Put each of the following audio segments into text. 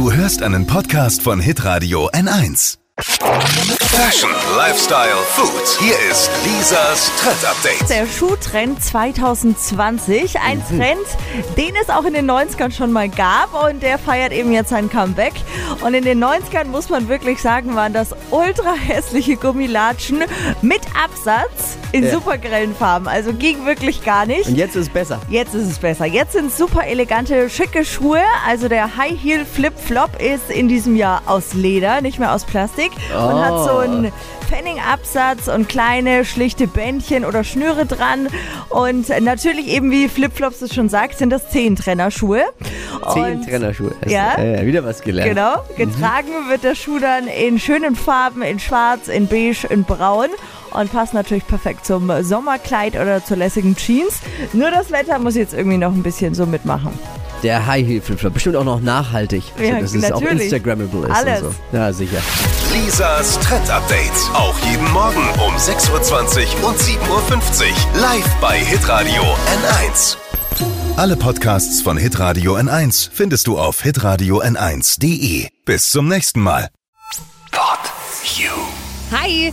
Du hörst einen Podcast von Hitradio N1. Fashion, Lifestyle, Food. Hier ist Lisas Trend Update. Der Schuhtrend 2020. Ein Mhm. Trend, den es auch in den 90ern schon mal gab und der feiert eben jetzt sein Comeback. Und in den 90ern muss man wirklich sagen, waren das ultra hässliche Gummilatschen mit Absatz in Ja. super grellen Farben. Also ging wirklich gar nicht. Und jetzt ist es besser. Jetzt ist es besser. Jetzt sind super elegante, schicke Schuhe. Also der High Heel Flip Flop ist in diesem Jahr aus Leder, nicht mehr aus Plastik. Und Oh. hat so einen Pfennigabsatz und kleine, schlichte Bändchen oder Schnüre dran. Und natürlich eben, wie Flipflops es schon sagt, sind das Zehentrennerschuhe. Zehn Und- Trennerschuhe. Hast du- Ja. Äh, wieder was gelernt. Genau, getragen wird der Schuh dann in schönen Farben, in schwarz, in beige, in braun und passt natürlich perfekt zum Sommerkleid oder zur lässigen Jeans. Nur das Wetter muss jetzt irgendwie noch ein bisschen so mitmachen. Der High Heel Flip Flop. Bestimmt auch noch nachhaltig. Ja, so, dass es auch. Instagrammable ist. Alles. Und so. Ja, sicher. Lisas Trend Update. Auch jeden Morgen um 6.20 Uhr und 7.50 Uhr. Live bei Hitradio N1. Alle Podcasts von Hitradio N1 findest du auf hitradio n1.de. Bis zum nächsten Mal. Pod You. Hi!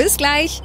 Bis gleich.